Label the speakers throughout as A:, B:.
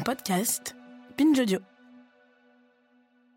A: podcast Binge.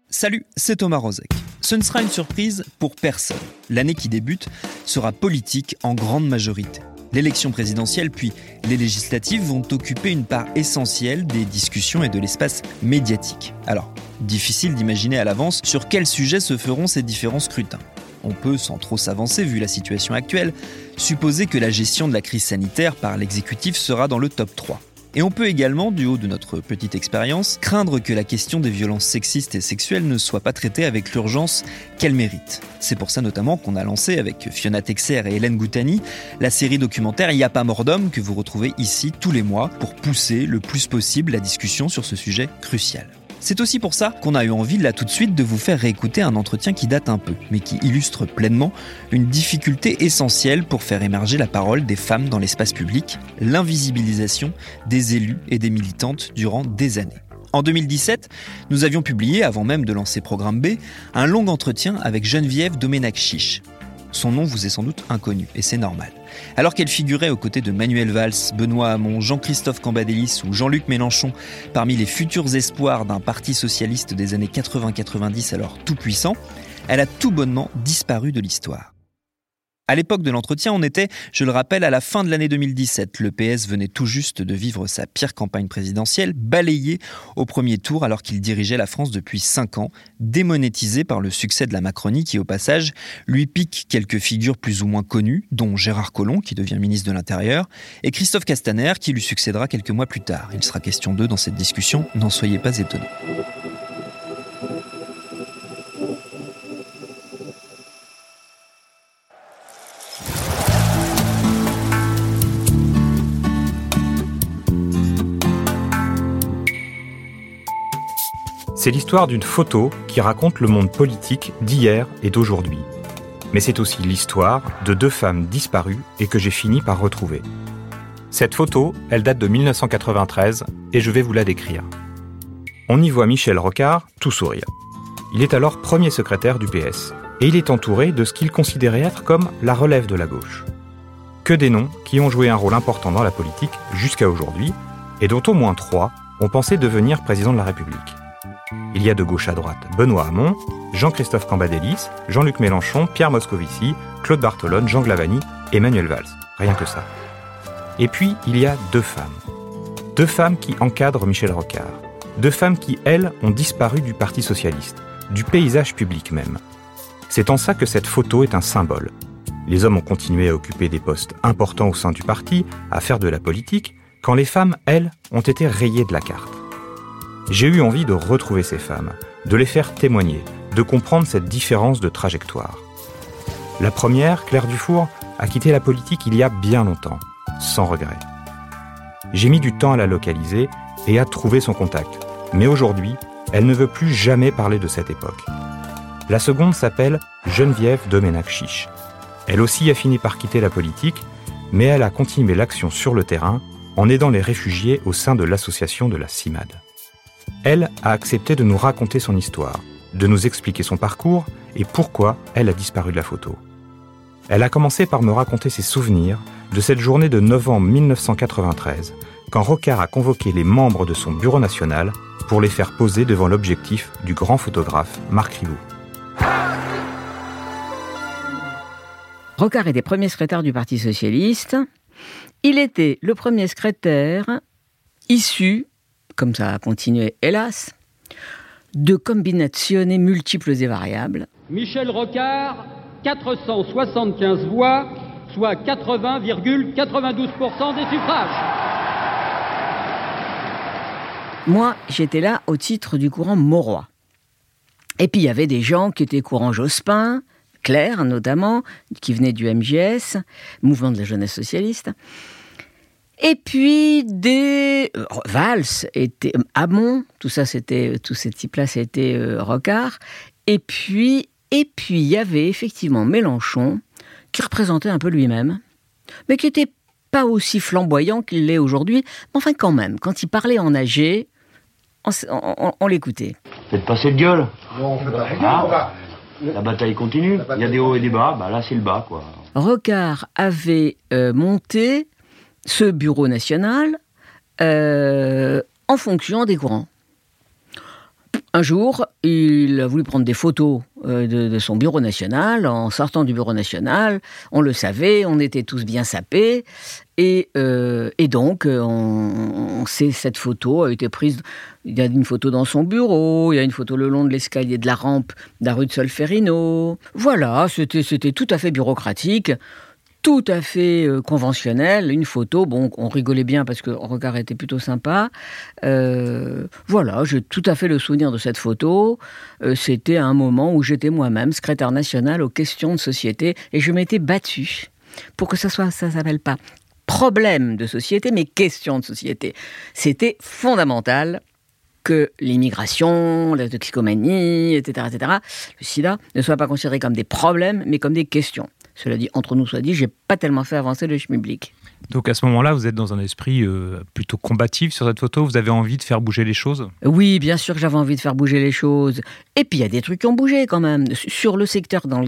B: Salut, c'est Thomas Rozek. Ce ne sera une surprise pour personne. L'année qui débute sera politique en grande majorité. L'élection présidentielle puis les législatives vont occuper une part essentielle des discussions et de l'espace médiatique. Alors, difficile d'imaginer à l'avance sur quels sujets se feront ces différents scrutins. On peut, sans trop s'avancer vu la situation actuelle, supposer que la gestion de la crise sanitaire par l'exécutif sera dans le top 3. Et on peut également, du haut de notre petite expérience, craindre que la question des violences sexistes et sexuelles ne soit pas traitée avec l'urgence qu'elle mérite. C'est pour ça notamment qu'on a lancé avec Fiona Texer et Hélène Goutani la série documentaire Y a pas mort d'homme que vous retrouvez ici tous les mois pour pousser le plus possible la discussion sur ce sujet crucial. C'est aussi pour ça qu'on a eu envie là tout de suite de vous faire réécouter un entretien qui date un peu, mais qui illustre pleinement une difficulté essentielle pour faire émerger la parole des femmes dans l'espace public, l'invisibilisation des élus et des militantes durant des années. En 2017, nous avions publié, avant même de lancer Programme B, un long entretien avec Geneviève Domenac-Chiche. Son nom vous est sans doute inconnu, et c'est normal. Alors qu'elle figurait aux côtés de Manuel Valls, Benoît Hamon, Jean-Christophe Cambadélis ou Jean-Luc Mélenchon parmi les futurs espoirs d'un parti socialiste des années 80-90 alors tout puissant, elle a tout bonnement disparu de l'histoire. À l'époque de l'entretien, on était, je le rappelle, à la fin de l'année 2017. Le PS venait tout juste de vivre sa pire campagne présidentielle, balayé au premier tour alors qu'il dirigeait la France depuis 5 ans, démonétisé par le succès de la Macronie qui, au passage, lui pique quelques figures plus ou moins connues, dont Gérard Collomb, qui devient ministre de l'Intérieur, et Christophe Castaner, qui lui succédera quelques mois plus tard. Il sera question d'eux dans cette discussion, n'en soyez pas étonnés.
C: C'est l'histoire d'une photo qui raconte le monde politique d'hier et d'aujourd'hui. Mais c'est aussi l'histoire de deux femmes disparues et que j'ai fini par retrouver. Cette photo, elle date de 1993 et je vais vous la décrire. On y voit Michel Rocard tout sourire. Il est alors premier secrétaire du PS et il est entouré de ce qu'il considérait être comme la relève de la gauche. Que des noms qui ont joué un rôle important dans la politique jusqu'à aujourd'hui et dont au moins trois ont pensé devenir président de la République. Il y a de gauche à droite Benoît Hamon, Jean-Christophe Cambadélis, Jean-Luc Mélenchon, Pierre Moscovici, Claude Bartolone, Jean Glavani, Emmanuel Valls. Rien que ça. Et puis, il y a deux femmes. Deux femmes qui encadrent Michel Rocard. Deux femmes qui, elles, ont disparu du Parti socialiste, du paysage public même. C'est en ça que cette photo est un symbole. Les hommes ont continué à occuper des postes importants au sein du parti, à faire de la politique, quand les femmes, elles, ont été rayées de la carte. J'ai eu envie de retrouver ces femmes, de les faire témoigner, de comprendre cette différence de trajectoire. La première, Claire Dufour, a quitté la politique il y a bien longtemps, sans regret. J'ai mis du temps à la localiser et à trouver son contact, mais aujourd'hui, elle ne veut plus jamais parler de cette époque. La seconde s'appelle Geneviève Domenac-Chiche. Elle aussi a fini par quitter la politique, mais elle a continué l'action sur le terrain en aidant les réfugiés au sein de l'association de la CIMAD elle a accepté de nous raconter son histoire, de nous expliquer son parcours et pourquoi elle a disparu de la photo. Elle a commencé par me raconter ses souvenirs de cette journée de novembre 1993, quand Rocard a convoqué les membres de son bureau national pour les faire poser devant l'objectif du grand photographe Marc Ribot.
D: Rocard était premier secrétaire du Parti socialiste. Il était le premier secrétaire issu comme ça a continué, hélas, de combinationner multiples et variables.
E: Michel Rocard, 475 voix, soit 80,92% des suffrages.
D: Moi, j'étais là au titre du courant Mauroy. Et puis il y avait des gens qui étaient courant Jospin, Claire notamment, qui venaient du MGS, Mouvement de la jeunesse socialiste. Et puis des euh, Valls était Hamon, tout ça c'était tous ces types-là c'était euh, Rocard. Et puis et puis il y avait effectivement Mélenchon qui représentait un peu lui-même, mais qui était pas aussi flamboyant qu'il l'est aujourd'hui. Mais enfin quand même, quand il parlait en âgé, on, l'écoutait.
F: Faites pas cette gueule? Non, on fait pas ah, La bataille continue. Il y a des hauts et des bas. Bah là, c'est le bas, quoi.
D: Rocard avait euh, monté ce bureau national euh, en fonction des courants. Un jour, il a voulu prendre des photos euh, de, son bureau national. En sortant du bureau national, on le savait, on était tous bien sapés. Et, euh, donc, euh, on, sait, cette photo a été prise. Il y a une photo dans son bureau, il y a une photo le long de l'escalier de la rampe de la rue de Solferino. Voilà, c'était tout à fait bureaucratique tout à fait euh, conventionnel, une photo, bon, on rigolait bien parce que le regard était plutôt sympa. Euh, voilà, j'ai tout à fait le souvenir de cette photo. Euh, c'était un moment où j'étais moi-même secrétaire national aux questions de société et je m'étais battue pour que ça soit, ça s'appelle pas problème de société, mais question de société. C'était fondamental que l'immigration, la toxicomanie, etc., etc., le sida, ne soient pas considérés comme des problèmes, mais comme des questions. Cela dit, entre nous soit dit, j'ai pas tellement fait avancer le schmilblick.
G: Donc à ce moment-là, vous êtes dans un esprit euh, plutôt combatif sur cette photo. Vous avez envie de faire bouger les choses?
D: Oui, bien sûr que j'avais envie de faire bouger les choses. Et puis il y a des trucs qui ont bougé quand même. Sur le secteur dans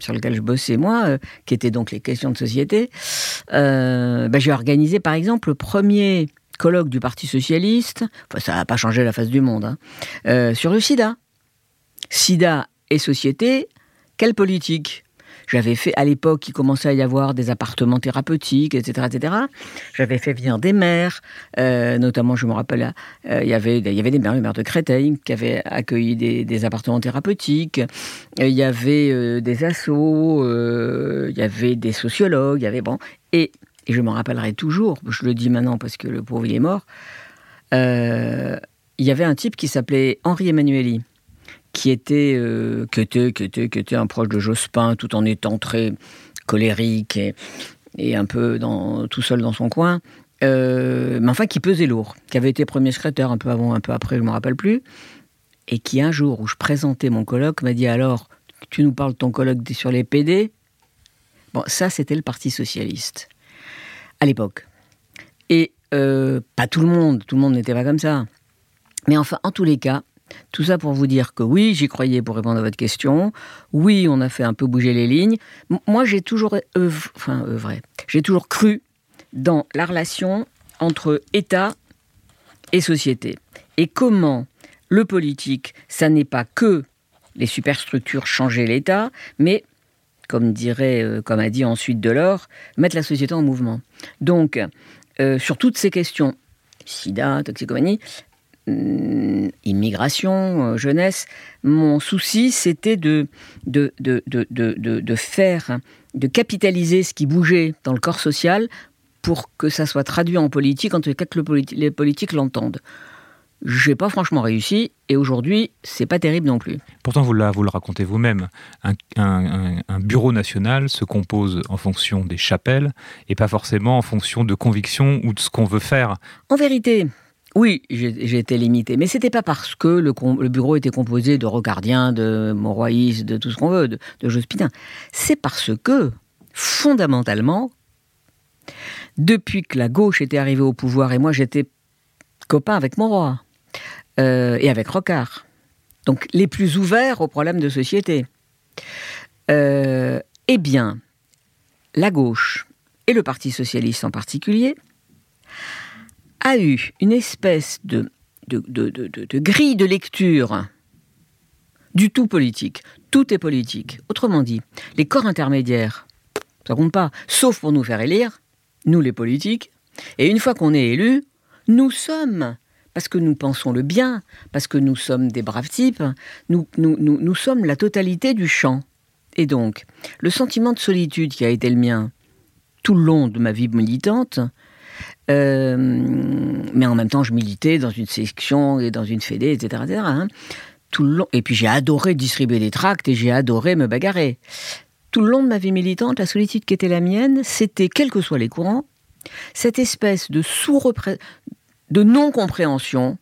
D: sur lequel je bossais moi, euh, qui était donc les questions de société, euh, ben, j'ai organisé par exemple le premier colloque du Parti socialiste. Enfin, ça n'a pas changé la face du monde. Hein, sur le SIDA. SIDA et société, quelle politique? J'avais fait, à l'époque, il commençait à y avoir des appartements thérapeutiques, etc. etc. J'avais fait venir des maires, euh, notamment, je me rappelle, euh, il, y avait, avait des maires, le maire de Créteil, qui avaient accueilli des, appartements thérapeutiques. Euh, il y avait des assos, il y avait des sociologues, il y avait, bon. Et, et je m'en rappellerai toujours, je le dis maintenant parce que le pauvre, est mort. il y avait un type qui s'appelait Henri Emmanueli qui était, euh, qui était, qui était, un proche de Jospin, tout en étant très colérique et, un peu tout seul dans son coin, euh, mais enfin qui pesait lourd, qui avait été premier secrétaire un peu avant, un peu après, je ne me rappelle plus, et qui un jour où je présentais mon colloque m'a dit alors, tu nous parles de ton colloque sur les PD Bon, ça c'était le Parti socialiste à l'époque. Et euh, pas tout le monde, tout le monde n'était pas comme ça. Mais enfin, en tous les cas, tout ça pour vous dire que oui, j'y croyais pour répondre à votre question. Oui, on a fait un peu bouger les lignes. moi, j'ai toujours enfin vrai, j'ai toujours cru dans la relation entre État et société. Et comment le politique, ça n'est pas que les superstructures changer l'État, mais comme dirait, euh, comme a dit ensuite Delors, mettre la société en mouvement. Donc, euh, sur toutes ces questions, sida, toxicomanie, immigration, euh, jeunesse, mon souci c'était de de, de, de, de, faire, de capitaliser ce qui bougeait dans le corps social pour que ça soit traduit en politique, en tout cas que les politiques l'entendent. J'ai pas franchement réussi et aujourd'hui, c'est pas terrible non plus.
G: Pourtant, vous, vous le racontez vous-même. Un, un, bureau national se compose en fonction des chapelles et pas forcément en fonction de convictions ou de ce qu'on veut faire.
D: En vérité, oui, j'ai été limité. Mais c'était pas parce que le, bureau était composé de rocardiens, de monroyistes, de tout ce qu'on veut, de, de Jospin. C'est parce que, fondamentalement, depuis que la gauche était arrivée au pouvoir, et moi j'étais copain avec Monroy, euh, et avec Rocard, donc les plus ouverts aux problèmes de société, euh, eh bien, la gauche, et le Parti socialiste en particulier, a eu une espèce de, grille de lecture du tout politique. Tout est politique. Autrement dit, les corps intermédiaires, ça compte pas, sauf pour nous faire élire, nous les politiques. Et une fois qu'on est élu, nous sommes, parce que nous pensons le bien, parce que nous sommes des braves types, nous, nous sommes la totalité du champ. Et donc, le sentiment de solitude qui a été le mien tout le long de ma vie militante, euh, mais en même temps, je militais dans une section et dans une fédé, etc. Hein. Tout le long. Et puis j'ai adoré distribuer des tracts et j'ai adoré me bagarrer. Tout le long de ma vie militante, la solitude qui était la mienne, c'était, quels que soient les courants, cette espèce de de non-compréhension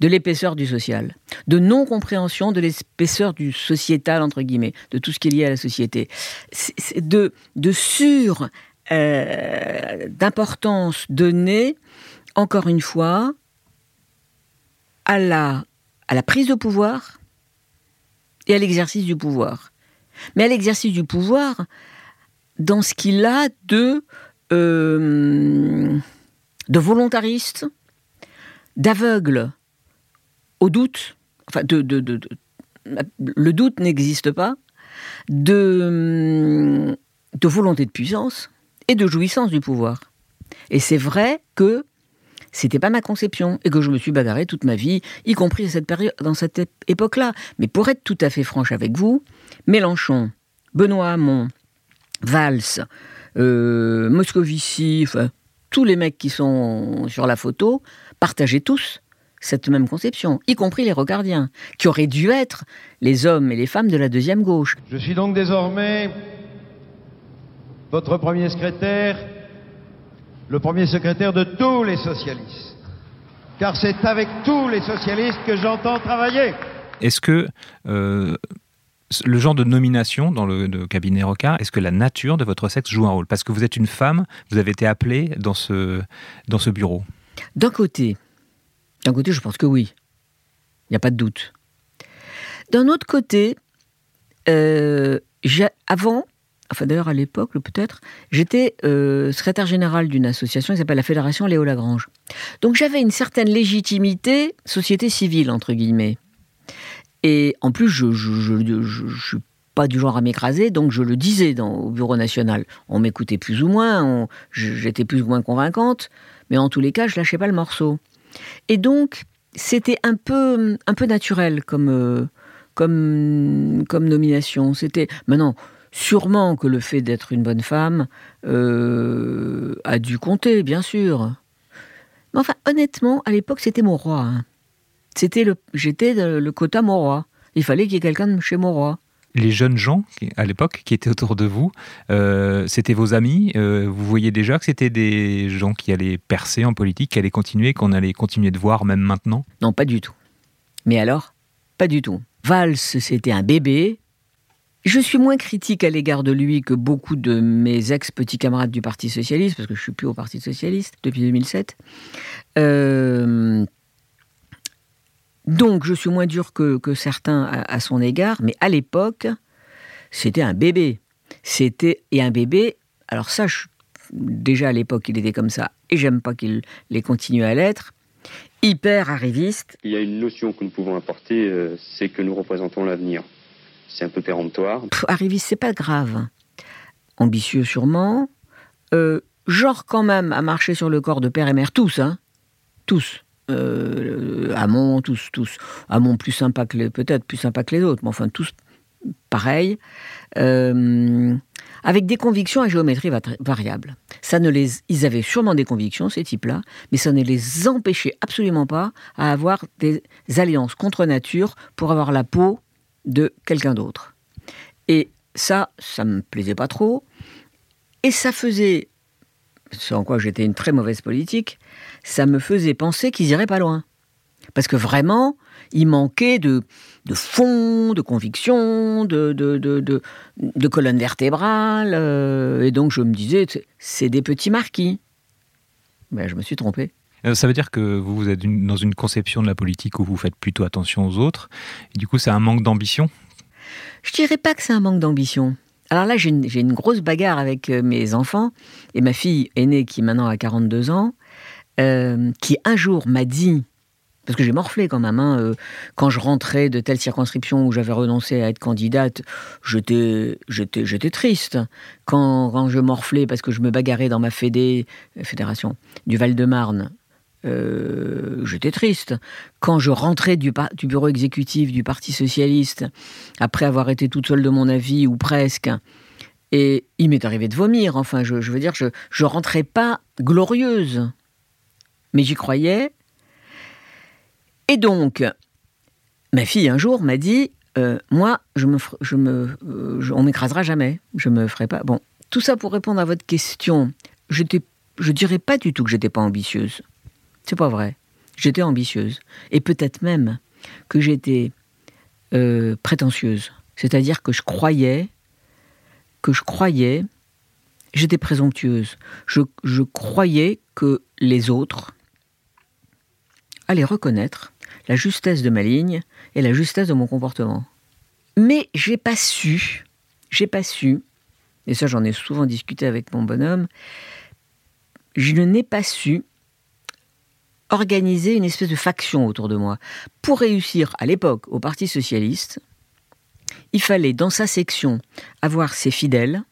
D: de l'épaisseur du social, de non-compréhension de l'épaisseur du sociétal, entre guillemets, de tout ce qui est lié à la société, de, de sur euh, d'importance donnée, encore une fois, à la, prise de pouvoir et à l'exercice du pouvoir. Mais à l'exercice du pouvoir dans ce qu'il a de, euh, volontariste, d'aveugle au doute, enfin, le doute n'existe pas, de volonté de puissance et de jouissance du pouvoir. Et c'est vrai que c'était pas ma conception et que je me suis bagarré toute ma vie, y compris cette période, dans cette époque-là. Mais pour être tout à fait franche avec vous, Mélenchon, Benoît Hamon, Valls, euh, Moscovici, tous les mecs qui sont sur la photo partageaient tous cette même conception, y compris les rocardiens, qui auraient dû être les hommes et les femmes de la deuxième gauche.
H: Je suis donc désormais votre premier secrétaire, le premier secrétaire de tous les socialistes. Car c'est avec tous les socialistes que j'entends travailler.
G: Est-ce que euh, le genre de nomination dans le, cabinet Rocard, est-ce que la nature de votre sexe joue un rôle? Parce que vous êtes une femme, vous avez été appelée dans ce, dans ce bureau.
D: D'un côté, d'un côté, je pense que oui. Il n'y a pas de doute. D'un autre côté, euh, avant, enfin d'ailleurs à l'époque peut-être, j'étais euh, secrétaire général d'une association qui s'appelle la Fédération Léo Lagrange. Donc j'avais une certaine légitimité société civile, entre guillemets. Et en plus, je ne suis pas du genre à m'écraser, donc je le disais au Bureau national. On m'écoutait plus ou moins, j'étais plus ou moins convaincante, mais en tous les cas, je lâchais pas le morceau. Et donc, c'était un peu, un peu naturel comme, euh, nomination. C'était maintenant. Sûrement que le fait d'être une bonne femme euh, a dû compter, bien sûr. Mais enfin, honnêtement, à l'époque, c'était mon roi. Hein. C'était le, j'étais le quota Mauroy. Il fallait qu'il y ait quelqu'un de chez Mauroy.
G: Les jeunes gens à l'époque qui étaient autour de vous, euh, c'était vos amis. Euh, vous voyez déjà que c'était des gens qui allaient percer en politique, qui allaient continuer, qu'on allait continuer de voir même maintenant?
D: Non, pas du tout. Mais alors, pas du tout. Valls, c'était un bébé. Je suis moins critique à l'égard de lui que beaucoup de mes ex-petits camarades du Parti Socialiste, parce que je suis plus au Parti Socialiste depuis 2007. Euh, donc je suis moins dur que, certains à, son égard, mais à l'époque, c'était un bébé. C'était et un bébé. Alors ça, déjà à l'époque, il était comme ça, et j'aime pas qu'il les continue à l'être. Hyper arriviste.
I: Il y a une notion que nous pouvons apporter, euh, c'est que nous représentons l'avenir. C'est un peu péremptoire.
D: arriviste, c'est pas grave. Ambitieux sûrement. Euh, genre quand même à marcher sur le corps de père et mère, tous, hein. Tous euh, Amont, tous, tous. Amont plus sympa que peut-être plus sympa que les autres, mais enfin tous pareil, euh, avec des convictions à géométrie variable. Ça ne les, ils avaient sûrement des convictions ces types-là, mais ça ne les empêchait absolument pas à avoir des alliances contre nature pour avoir la peau de quelqu'un d'autre. Et ça, ça me plaisait pas trop, et ça faisait, sans quoi j'étais une très mauvaise politique, ça me faisait penser qu'ils iraient pas loin. Parce que vraiment, il manquait de, de fond, de conviction, de, de, de, de, colonne vertébrale. Euh, et donc je me disais, c'est des petits marquis. Mais je me suis trompé.
G: Euh, ça veut dire que vous êtes dans une conception de la politique où vous faites plutôt attention aux autres. Du coup, c'est un manque d'ambition?
D: Je dirais pas que c'est un manque d'ambition. Alors là, j'ai une, grosse bagarre avec euh, mes enfants et ma fille aînée qui maintenant a 42 ans. Euh, qui un jour m'a dit, parce que j'ai morflé quand même, hein, quand je rentrais de telle circonscription où j'avais renoncé à être candidate, j'étais triste. Quand, quand, je morflais parce que je me bagarrais dans ma fédé, fédération du Val-de-Marne, euh, j'étais triste. Quand je rentrais du, bureau exécutif du Parti socialiste, après avoir été toute seule de mon avis, ou presque, et il m'est arrivé de vomir, enfin, je, veux dire, je, je rentrais pas glorieuse mais j'y croyais. Et donc, ma fille un jour m'a dit euh, Moi, je me, euh, on m'écrasera jamais, je me ferai pas. Bon, tout ça pour répondre à votre question. Je je dirais pas du tout que j'étais pas ambitieuse. C'est pas vrai. J'étais ambitieuse. Et peut-être même que j'étais euh, prétentieuse. C'est-à-dire que je croyais, que je croyais, j'étais présomptueuse. Je, croyais que les autres, aller reconnaître la justesse de ma ligne et la justesse de mon comportement. Mais j'ai pas su, j'ai pas su, et ça j'en ai souvent discuté avec mon bonhomme, je n'ai pas su organiser une espèce de faction autour de moi. Pour réussir à l'époque au Parti socialiste, il fallait dans sa section avoir ses fidèles,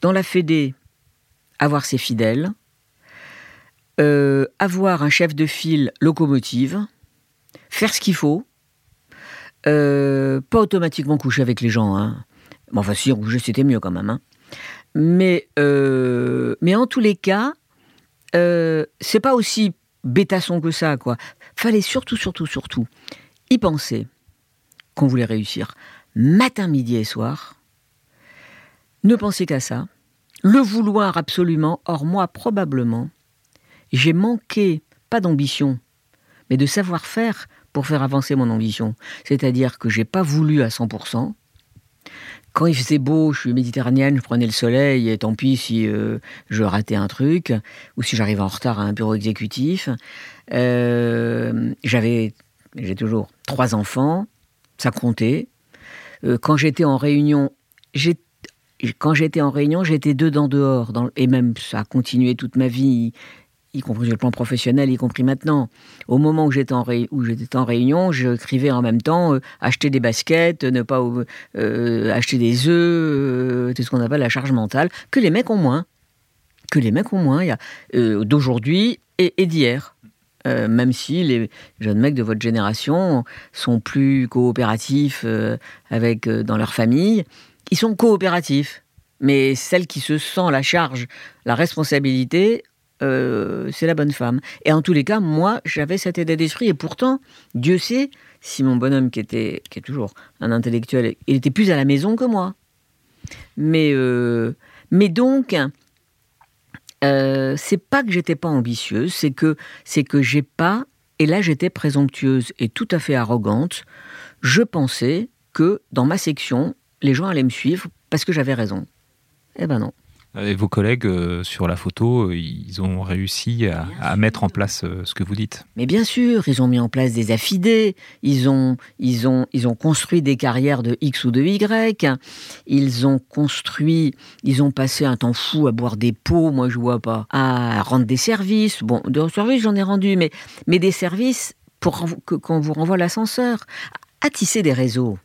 D: dans la Fédé avoir ses fidèles, euh, avoir un chef de file locomotive, faire ce qu'il faut, euh, pas automatiquement coucher avec les gens. Hein. Enfin, si, coucher, c'était mieux quand même. Hein. Mais, euh, mais en tous les cas, c'est pas aussi bêtasson que ça, quoi. Fallait surtout, surtout, surtout y penser qu'on voulait réussir matin, midi et soir. Ne penser qu'à ça. Le vouloir absolument. Or, moi, probablement, j'ai manqué, pas d'ambition, mais de savoir-faire pour faire avancer mon ambition. C'est-à-dire que j'ai pas voulu à 100%. Quand il faisait beau, je suis méditerranéenne, je prenais le soleil, et tant pis si euh, je ratais un truc, ou si j'arrivais en retard à un bureau exécutif. Euh, j'avais, j'ai toujours trois enfants, ça comptait. Euh, quand j'étais en réunion, quand j'étais en réunion, j'étais dedans dehors, et même ça a continué toute ma vie y compris sur le plan professionnel, y compris maintenant. Au moment où j'étais en, j'étais en réunion, j'écrivais en même temps euh, acheter des baskets, ne pas euh, acheter des œufs, euh, tout ce qu'on appelle la charge mentale, que les mecs ont moins. Que les mecs ont moins, y a d'aujourd'hui et, d'hier. même si les jeunes mecs de votre génération sont plus coopératifs avec dans leur famille, ils sont coopératifs. Mais celle qui se sent la charge, la responsabilité, euh, c'est la bonne femme. Et en tous les cas, moi, j'avais cet état d'esprit. Et pourtant, Dieu sait si mon bonhomme, qui, était, qui est toujours un intellectuel, il était plus à la maison que moi. Mais, euh, mais donc, euh, c'est pas que j'étais pas ambitieuse, c'est que, c'est que j'ai pas, et là j'étais présomptueuse et tout à fait arrogante, je pensais que dans ma section, les gens allaient me suivre parce que j'avais raison. Eh ben non.
G: Et vos collègues euh, sur la photo, euh, ils ont réussi à, mettre en place euh, ce que vous dites.
D: Mais bien sûr, ils ont mis en place des affidés, ils ont, ils ont, ils ont construit des carrières de X ou de Y, ils ont construit, ils ont passé un temps fou à boire des pots, moi je vois pas, à rendre des services. Bon, des services j'en ai rendu, mais, mais des services pour qu'on vous renvoie l'ascenseur, à tisser des réseaux,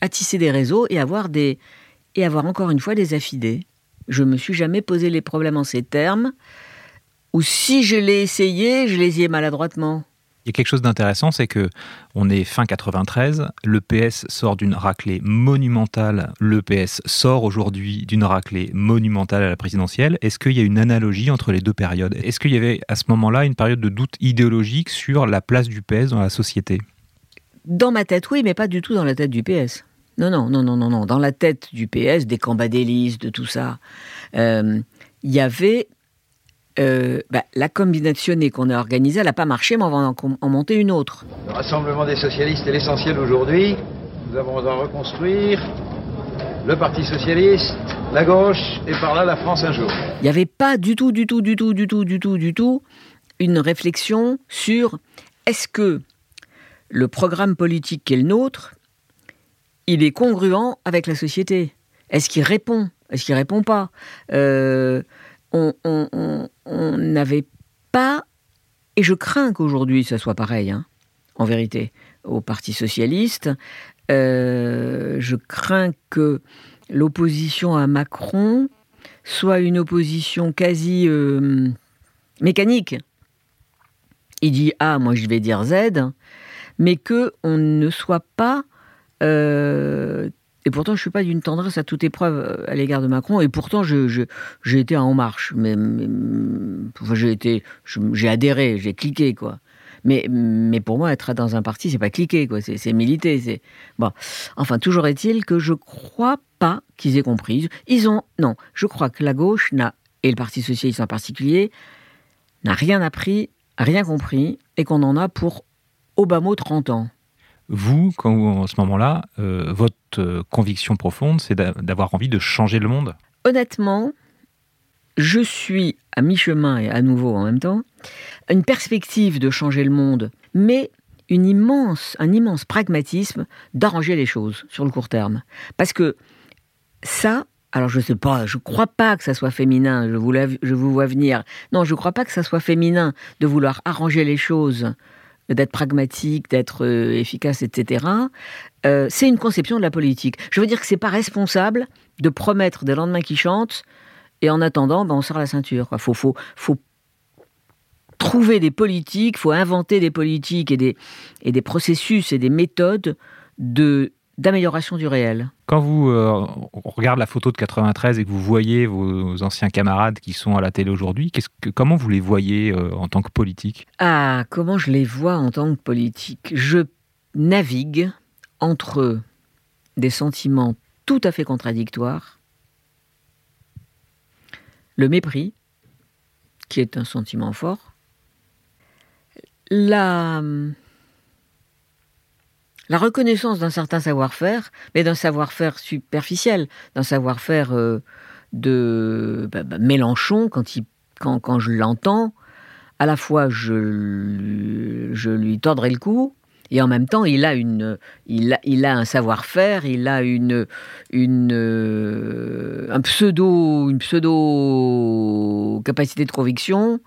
D: à tisser des réseaux et avoir des, et avoir encore une fois des affidés. Je me suis jamais posé les problèmes en ces termes, ou si je l'ai essayé, je les ai maladroitement.
G: Il y a quelque chose d'intéressant, c'est que on est fin 93, le PS sort d'une raclée monumentale, le PS sort aujourd'hui d'une raclée monumentale à la présidentielle. Est-ce qu'il y a une analogie entre les deux périodes? Est-ce qu'il y avait à ce moment-là une période de doute idéologique sur la place du PS dans la société?
D: Dans ma tête, oui, mais pas du tout dans la tête du PS. Non, non, non, non, non, non. Dans la tête du PS, des cambadélistes, de tout ça, euh, il y avait euh, bah, la combinationnée qu'on a organisée, elle n'a pas marché, mais on va en, monter une autre.
H: Le Rassemblement des socialistes est l'essentiel aujourd'hui. Nous avons à reconstruire le Parti socialiste, la gauche, et par là la France un jour.
D: Il n'y avait pas du tout, du tout, du tout, du tout, du tout, du tout, une réflexion sur est-ce que le programme politique qui est le nôtre, il est congruent avec la société. Est-ce qu'il répond? Est-ce qu'il répond pas? Euh, On n'avait pas, et je crains qu'aujourd'hui ça soit pareil, hein, en vérité, au Parti socialiste. Euh, je crains que l'opposition à Macron soit une opposition quasi euh, mécanique. Il dit A, moi je vais dire Z, mais que on ne soit pas euh, et pourtant, je suis pas d'une tendresse à toute épreuve euh, à l'égard de Macron. Et pourtant, j'ai été en marche. Mais, j'ai été, j'ai adhéré, j'ai cliqué, quoi. Mais, pour moi, être dans un parti, c'est pas cliquer, quoi. C'est militer. C'est. Enfin, toujours est-il que je crois pas qu'ils aient compris. Ils ont non. Je crois que la gauche n'a et le Parti socialiste en particulier n'a rien appris, rien compris, et qu'on en a pour au bas mot 30 ans.
G: Vous, quand en ce moment-là, euh, votre euh, conviction profonde, c'est d'avoir envie de changer le monde?
D: Honnêtement, je suis à mi-chemin et à nouveau en même temps, une perspective de changer le monde, mais une immense, un immense pragmatisme d'arranger les choses sur le court terme. Parce que ça, alors je sais pas, je crois pas que ça soit féminin, je vous, je vous vois venir. Non, je crois pas que ça soit féminin de vouloir arranger les choses, d'être pragmatique, d'être euh, efficace, etc. Euh, c'est une conception de la politique. Je veux dire que c'est pas responsable de promettre des lendemains qui chantent et en attendant, ben, on sort la ceinture. Il faut, trouver des politiques, faut inventer des politiques et des processus et des méthodes de d'amélioration du réel.
G: Quand vous euh, regardez la photo de 93 et que vous voyez vos anciens camarades qui sont à la télé aujourd'hui, comment vous les voyez euh, en tant que politique?
D: Ah, comment je les vois en tant que politique? Je navigue entre des sentiments tout à fait contradictoires, le mépris, qui est un sentiment fort, la la reconnaissance d'un certain savoir-faire, mais d'un savoir-faire superficiel, d'un savoir-faire euh, de bah, bah, Mélenchon, quand, je l'entends, à la fois je, lui tordrai le cou, et en même temps, il a, une, il a, un savoir-faire, il a euh, un pseudo, une pseudo capacité de conviction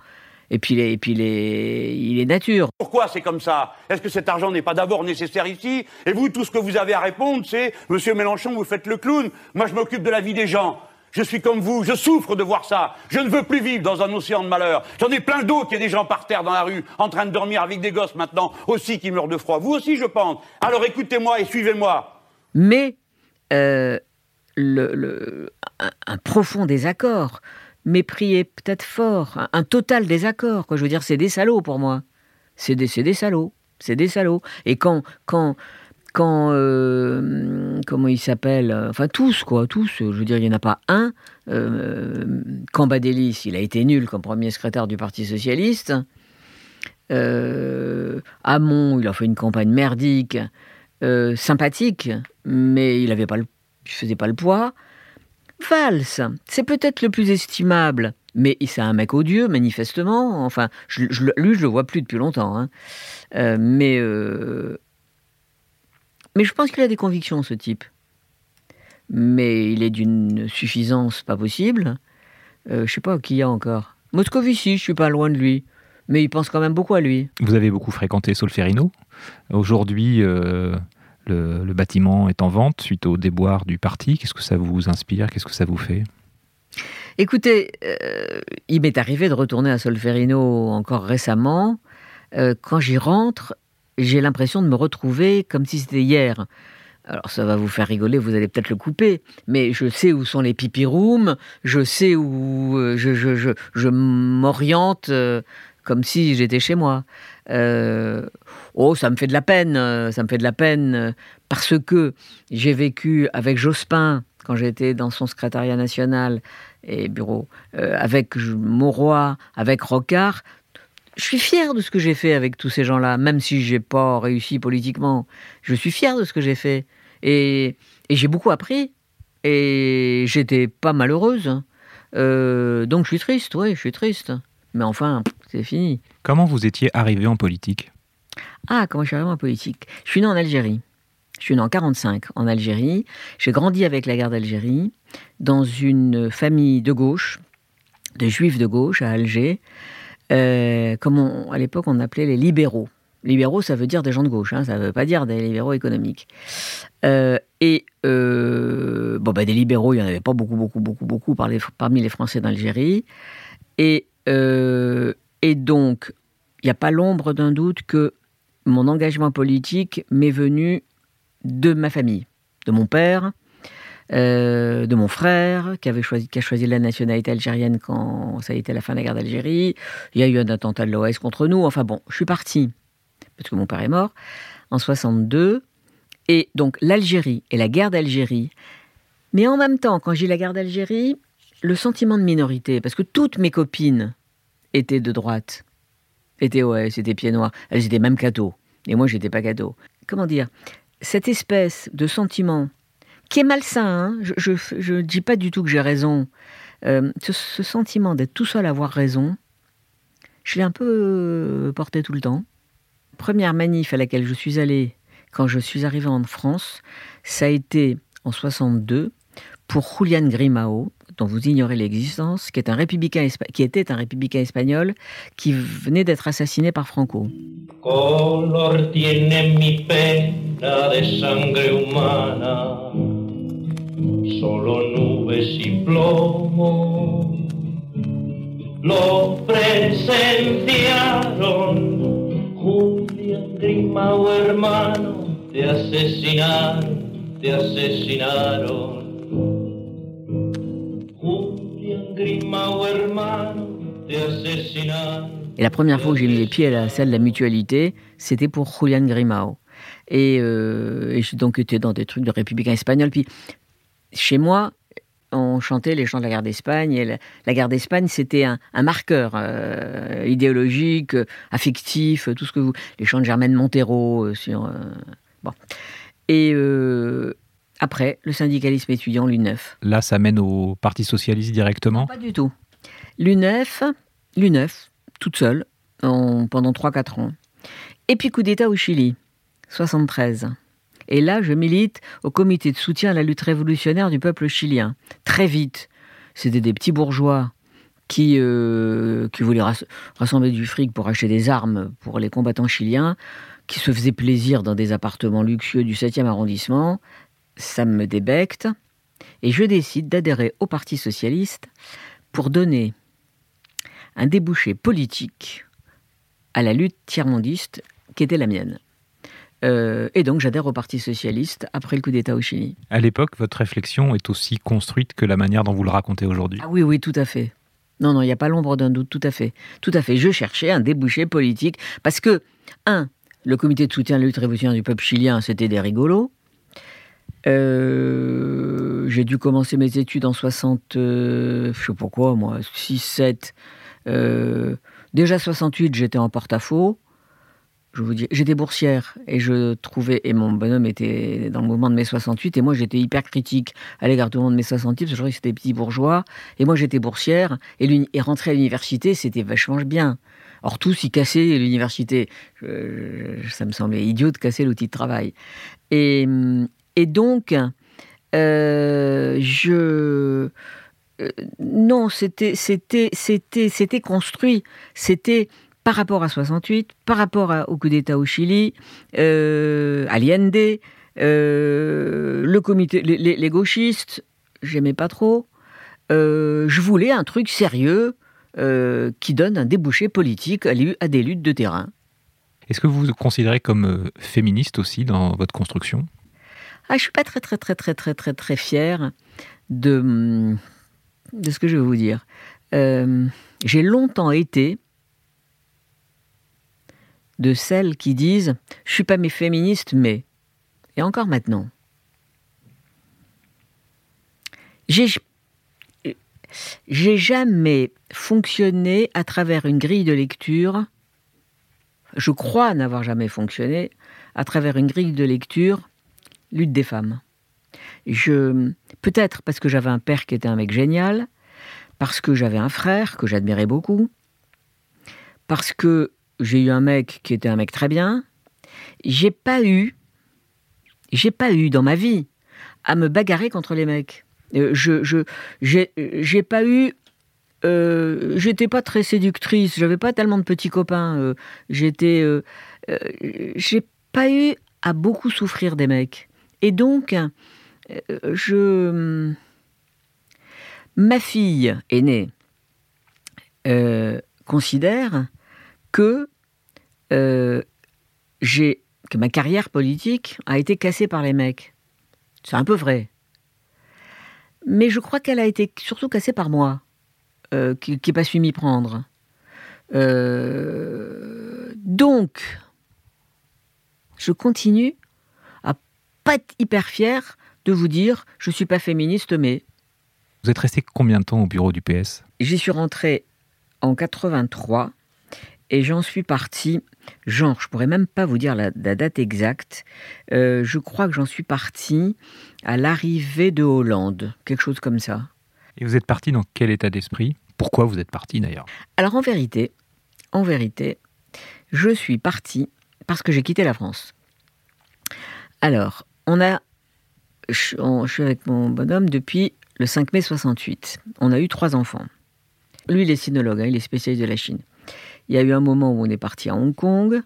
D: et puis, et puis il est nature.
J: Pourquoi c'est comme ça? Est-ce que cet argent n'est pas d'abord nécessaire ici? Et vous, tout ce que vous avez à répondre, c'est Monsieur Mélenchon, vous faites le clown. Moi, je m'occupe de la vie des gens. Je suis comme vous, je souffre de voir ça. Je ne veux plus vivre dans un océan de malheur. J'en ai plein d'autres, il y a des gens par terre dans la rue, en train de dormir avec des gosses maintenant, aussi qui meurent de froid. Vous aussi, je pense. Alors écoutez-moi et suivez-moi.
D: Mais euh, le, un profond désaccord mépris est peut-être fort, un, total désaccord. Quoi. Je veux dire, c'est des salauds pour moi. C'est des, des salauds. C'est des salauds. Et quand, quand, quand euh, comment il s'appelle Enfin tous quoi, tous. Je veux dire, il n'y en a pas un. Euh, Cambadélis, il a été nul comme premier secrétaire du Parti socialiste. Euh, Hamon, il a fait une campagne merdique, euh, sympathique, mais il le, faisait pas le poids. Valls, c'est peut-être le plus estimable, mais c'est un mec odieux, manifestement. Enfin, je, lui, je le vois plus depuis longtemps. Hein. Euh, mais, euh, mais je pense qu'il a des convictions, ce type. Mais il est d'une suffisance pas possible. Euh, je sais pas qui y a encore. Moscovici, je suis pas loin de lui. Mais il pense quand même beaucoup à lui.
G: Vous avez beaucoup fréquenté Solferino. Aujourd'hui, le, bâtiment est en vente suite au déboire du parti. Qu'est-ce que ça vous inspire? Qu'est-ce que ça vous fait?
D: Écoutez, euh, il m'est arrivé de retourner à Solferino encore récemment. Euh, quand j'y rentre, j'ai l'impression de me retrouver comme si c'était hier. Alors ça va vous faire rigoler, vous allez peut-être le couper, mais je sais où sont les pipi rooms, je sais où euh, je m'oriente comme si j'étais chez moi. Euh, oh, ça me fait de la peine, euh, ça me fait de la peine euh, parce que j'ai vécu avec Jospin quand j'étais dans son secrétariat national et bureau, avec Mauroy, avec Rocard. Je suis fier de ce que j'ai fait avec tous ces gens-là, même si j'ai pas réussi politiquement. Je suis fier de ce que j'ai fait et, et j'ai beaucoup appris et j'étais pas malheureuse. donc je suis triste, oui, je suis triste. Mais enfin, c'est fini.
G: Comment vous étiez arrivé en politique?
D: Ah, comment je suis arrivé en politique? Je suis né en Algérie. Je suis né en 45 en Algérie. J'ai grandi avec la guerre d'Algérie dans une famille de gauche, de juifs de gauche à Alger, euh, comme à l'époque on appelait les libéraux. Libéraux, ça veut dire des gens de gauche, hein, ça ne veut pas dire des libéraux économiques. Euh, et euh, bon, bah, des libéraux, il n'y en avait pas beaucoup, beaucoup, beaucoup, beaucoup parmi les Français d'Algérie. Et euh, et donc, il n'y a pas l'ombre d'un doute que mon engagement politique m'est venu de ma famille, de mon père, euh, de mon frère, qui, avait choisi, qui a choisi la nationalité algérienne quand ça a été la fin de la guerre d'Algérie. Il y a eu un attentat de l'OS contre nous. Enfin bon, je suis parti, parce que mon père est mort, en 62. Et donc l'Algérie et la guerre d'Algérie. Mais en même temps, quand j'ai la guerre d'Algérie, le sentiment de minorité, parce que toutes mes copines étaient de droite, étaient ouais, c'était pieds noirs, elles étaient même cadeaux, et moi j'étais pas cadeau. Comment dire? Cette espèce de sentiment qui est malsain, hein, je ne dis pas du tout que j'ai raison, euh, ce, sentiment d'être tout seul à avoir raison, je l'ai un peu euh, porté tout le temps. Première manif à laquelle je suis allée quand je suis arrivée en France, ça a été en 62 pour Julian Grimao, dont vous ignorez l'existence, qui, est un républicain, qui était un républicain espagnol qui venait d'être assassiné par Franco.
K: Color tiene mi pena de sangre humana, solo nubes y plomo. Lo presenciaron, Julián Grimao hermano, te asesinaron, te asesinaron.
D: Et la première fois que j'ai mis les pieds à la salle de la mutualité, c'était pour Julian Grimao. Et, euh, j'ai donc été dans des trucs de républicains espagnols. Puis chez moi, on chantait les chants de la guerre d'Espagne. La, guerre d'Espagne, c'était un, marqueur euh, idéologique, affectif, tout ce que vous. Les chants de Germaine Montero euh, sur. bon. Et après, le syndicalisme étudiant, l'UNEF.
G: Là, ça mène au Parti Socialiste directement
D: Pas du tout. L'UNEF, l'UNEF, toute seule, pendant 3-4 ans. Et puis coup d'État au Chili, 73. Et là, je milite au comité de soutien à la lutte révolutionnaire du peuple chilien. Très vite, c'était des petits bourgeois qui, euh, qui voulaient rassembler du fric pour acheter des armes pour les combattants chiliens, qui se faisaient plaisir dans des appartements luxueux du 7e arrondissement, ça me débecte, et je décide d'adhérer au Parti socialiste pour donner un débouché politique à la lutte tiers-mondiste qui était la mienne. Euh, et donc j'adhère au Parti socialiste après le coup d'État au Chili.
G: À l'époque, votre réflexion est aussi construite que la manière dont vous le racontez aujourd'hui.
D: Ah oui, oui, tout à fait. Non, non, il n'y a pas l'ombre d'un doute, tout à fait. Tout à fait. Je cherchais un débouché politique parce que, un, le comité de soutien à la lutte révolutionnaire du peuple chilien, c'était des rigolos. Euh, j'ai dû commencer mes études en 60, euh, je sais pas quoi, moi, 6, 7. Euh, déjà 68, j'étais en porte-à-faux. Je vous dis, j'étais boursière et je trouvais, et mon bonhomme était dans le mouvement de mai 68, et moi j'étais hyper critique à l'égard du monde de mai 68, parce que je trouvais que c'était petits bourgeois, et moi j'étais boursière, et, rentrer à l'université, c'était vachement bien. Or, tous y cassaient l'université. ça me semblait idiot de casser l'outil de travail. Et, hum, et donc, euh, je euh, non, c'était c'était c'était c'était construit. C'était par rapport à 68, par rapport au coup d'État au Chili, euh, Allende, euh, le comité, les, gauchistes, j'aimais pas trop. je voulais un truc sérieux qui donne un débouché politique à, à des luttes de terrain.
G: Est-ce que vous vous considérez comme féministe aussi dans votre construction?
D: Ah, je suis pas très très très très très très très fière de de ce que je vais vous dire. Euh, j'ai longtemps été de celles qui disent je suis pas mes féministes mais et encore maintenant. J'ai jamais fonctionné à travers une grille de lecture. Je crois n'avoir jamais fonctionné à travers une grille de lecture lutte des femmes. Je, peut-être parce que j'avais un père qui était un mec génial, parce que j'avais un frère que j'admirais beaucoup, parce que j'ai eu un mec qui était un mec très bien. J'ai pas eu, j'ai pas eu dans ma vie à me bagarrer contre les mecs. Euh, je, je, j'ai, pas eu euh, j'étais pas très séductrice, j'avais pas tellement de petits copains. Euh, j'étais, j'ai pas eu à beaucoup souffrir des mecs. Et donc, euh, je, ma fille aînée euh, considère que, euh, que ma carrière politique a été cassée par les mecs. C'est un peu vrai. Mais je crois qu'elle a été surtout cassée par moi, qui n'ai pas su m'y prendre. donc, je continue pas hyper fier de vous dire je suis pas féministe, mais.
G: Vous êtes resté combien de temps au bureau du PS
D: J'y suis rentré en 83 et j'en suis parti, genre, je pourrais même pas vous dire la, date exacte. Euh, je crois que j'en suis parti à l'arrivée de Hollande, quelque chose comme ça.
G: Et vous êtes parti dans quel état d'esprit? Pourquoi vous êtes parti d'ailleurs?
D: Alors en vérité, en vérité, je suis parti parce que j'ai quitté la France. Alors, on a je, suis avec mon bonhomme depuis le 5 mai 68. On a eu trois enfants. Lui, il est sinologue, hein, il est spécialiste de la Chine. Il y a eu un moment où on est parti à Hong Kong,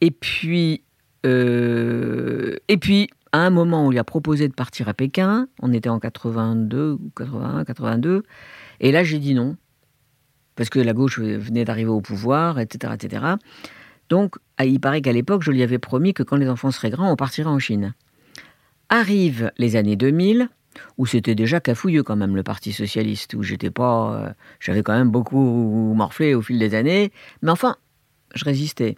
D: et puis, euh, et puis à un moment, on lui a proposé de partir à Pékin. On était en 82 ou 81, 82. Et là, j'ai dit non. Parce que la gauche venait d'arriver au pouvoir, etc., etc. Donc, il paraît qu'à l'époque, je lui avais promis que quand les enfants seraient grands, on partirait en Chine. Arrivent les années 2000, où c'était déjà cafouilleux quand même le Parti socialiste, où j'étais pas, euh, j'avais quand même beaucoup morflé au fil des années, mais enfin, je résistais.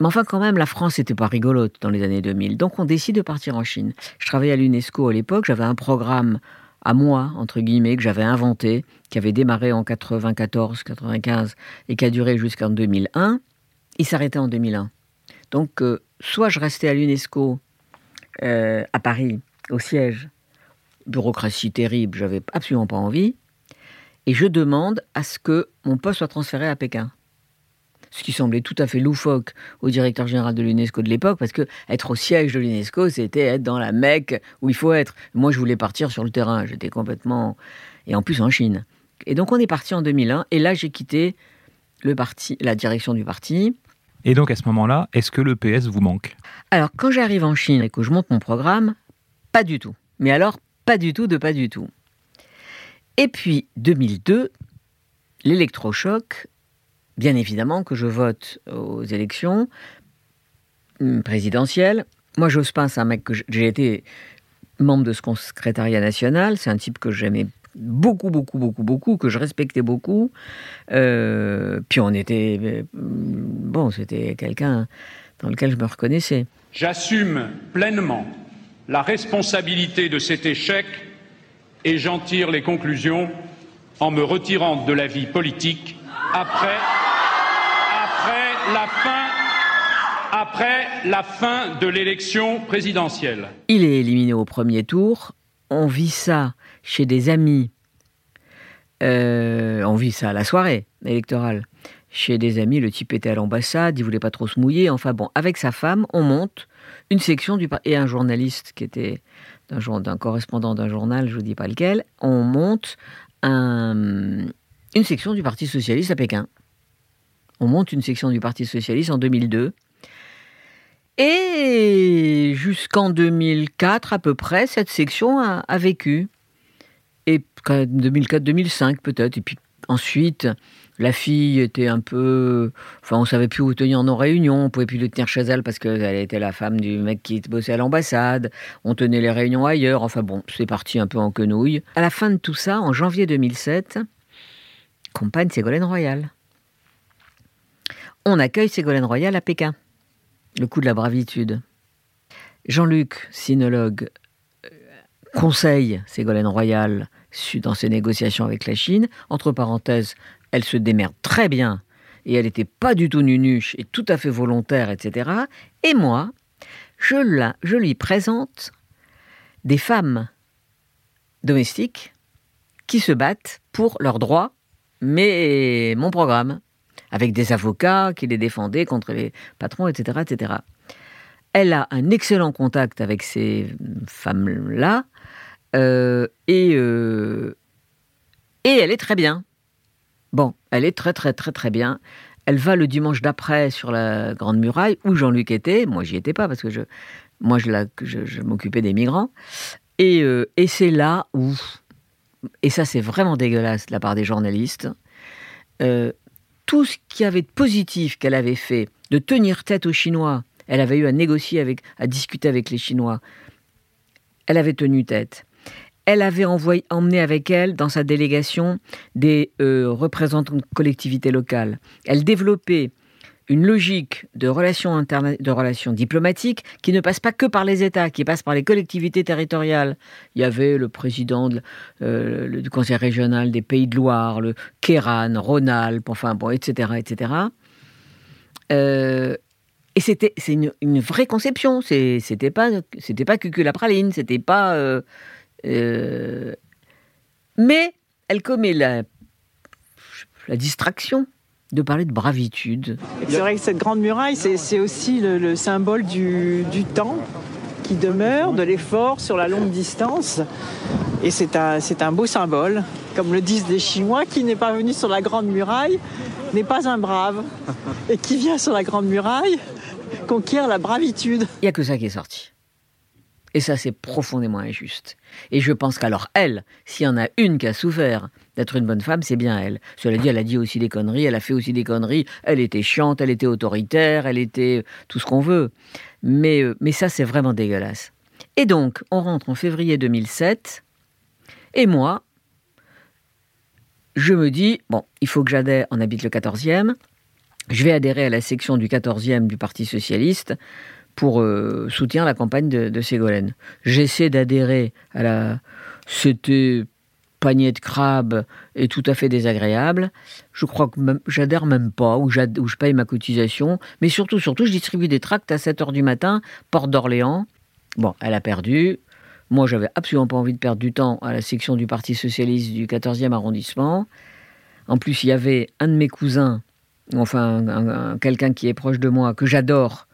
D: Mais enfin, quand même, la France n'était pas rigolote dans les années 2000. Donc, on décide de partir en Chine. Je travaillais à l'UNESCO à l'époque. J'avais un programme à moi, entre guillemets, que j'avais inventé, qui avait démarré en 94, 95 et qui a duré jusqu'en 2001. Il s'arrêtait en 2001. Donc, euh, soit je restais à l'UNESCO euh, à Paris, au siège, bureaucratie terrible, j'avais absolument pas envie, et je demande à ce que mon poste soit transféré à Pékin ce qui semblait tout à fait loufoque au directeur général de l'UNESCO de l'époque, parce que être au siège de l'UNESCO, c'était être dans la Mecque où il faut être. Moi, je voulais partir sur le terrain, j'étais complètement... Et en plus en Chine. Et donc on est parti en 2001, et là j'ai quitté le parti, la direction du parti.
G: Et donc à ce moment-là, est-ce que le PS vous manque?
D: Alors quand j'arrive en Chine et que je monte mon programme, pas du tout. Mais alors, pas du tout de pas du tout. Et puis 2002, l'électrochoc bien évidemment que je vote aux élections présidentielles. Moi, Jospin, c'est un mec que j'ai été membre de ce secrétariat national. C'est un type que j'aimais beaucoup, beaucoup, beaucoup, beaucoup, que je respectais beaucoup. Euh, puis on était. Euh, bon, c'était quelqu'un dans lequel je me reconnaissais.
L: J'assume pleinement la responsabilité de cet échec et j'en tire les conclusions en me retirant de la vie politique après la fin, après la fin de l'élection présidentielle.
D: Il est éliminé au premier tour. On vit ça chez des amis. Euh, on vit ça à la soirée électorale. Chez des amis, le type était à l'ambassade, il voulait pas trop se mouiller. Enfin bon, avec sa femme, on monte une section du et un journaliste qui était d'un correspondant d'un journal, je vous dis pas lequel. On monte une section du Parti socialiste à Pékin on monte une section du Parti socialiste en 2002. Et jusqu'en 2004 à peu près, cette section a, vécu. Et 2004-2005 peut-être. Et puis ensuite, la fille était un peu... Enfin, on savait plus où tenir nos réunions. On pouvait plus le tenir chez elle parce qu'elle était la femme du mec qui bossait à l'ambassade. On tenait les réunions ailleurs. Enfin bon, c'est parti un peu en quenouille. À la fin de tout ça, en janvier 2007, compagne Ségolène Royal on accueille Ségolène Royal à Pékin. Le coup de la bravitude. Jean-Luc, sinologue, conseille Ségolène Royal dans ses négociations avec la Chine. Entre parenthèses, elle se démerde très bien et elle n'était pas du tout nunuche et tout à fait volontaire, etc. Et moi, je, la, je lui présente des femmes domestiques qui se battent pour leurs droits, mais mon programme avec des avocats qui les défendaient contre les patrons, etc., etc. Elle a un excellent contact avec ces femmes-là euh, et, euh, et elle est très bien. Bon, elle est très très très très bien. Elle va le dimanche d'après sur la Grande Muraille où Jean-Luc était. Moi, j'y étais pas parce que je, moi, je, m'occupais des migrants. Et, euh, et c'est là où, et ça c'est vraiment dégueulasse de la part des journalistes, tout ce qu'il y avait de positif qu'elle avait fait, de tenir tête aux Chinois, elle avait eu à négocier avec, à discuter avec les Chinois. Elle avait tenu tête. Elle avait emmené avec elle dans sa délégation des euh, représentants de collectivités locales. Elle développait une logique de relations, diplomatiques qui ne passe pas que par les États, qui passe par les collectivités territoriales. Il y avait le président euh, du conseil régional des Pays de Loire, le Kéran, Rhône-Alpes, enfin bon, etc., etc. Euh, et c'était c'est une, vraie conception. C'était pas c'était pas la praline. C'était pas. Mais elle commet la la distraction de parler de bravitude.
M: C'est vrai que cette grande muraille, c'est aussi le, symbole du, temps qui demeure de l'effort sur la longue distance. Et c'est un, c'est un beau symbole. Comme le disent les Chinois, qui n'est pas venu sur la Grande Muraille n'est pas un brave. Et qui vient sur la Grande Muraille conquiert la bravitude.
D: Il n'y a que ça qui est sorti. Et ça, c'est profondément injuste. Et je pense qu'alors, elle, s'il y en a une qui a souffert d'être une bonne femme, c'est bien elle. Cela dit, elle a dit aussi des conneries, elle a fait aussi des conneries, elle était chiante, elle était autoritaire, elle était tout ce qu'on veut. Mais, euh, mais ça, c'est vraiment dégueulasse. Et donc, on rentre en février 2007, et moi, je me dis, bon, il faut que j'adhère, on habite le 14e, je vais adhérer à la section du 14e du Parti Socialiste, pour euh, soutenir la campagne de, Ségolène. J'essaie d'adhérer à la... C'était panier de crabe et tout à fait désagréable. Je crois que j'adhère même pas, ou, je paye ma cotisation. Mais surtout, surtout, je distribue des tracts à 7 h du matin, porte d'Orléans. Bon, elle a perdu. Moi, j'avais absolument pas envie de perdre du temps à la section du Parti Socialiste du 14e arrondissement. En plus, il y avait un de mes cousins, enfin quelqu'un qui est proche de moi, que j'adore,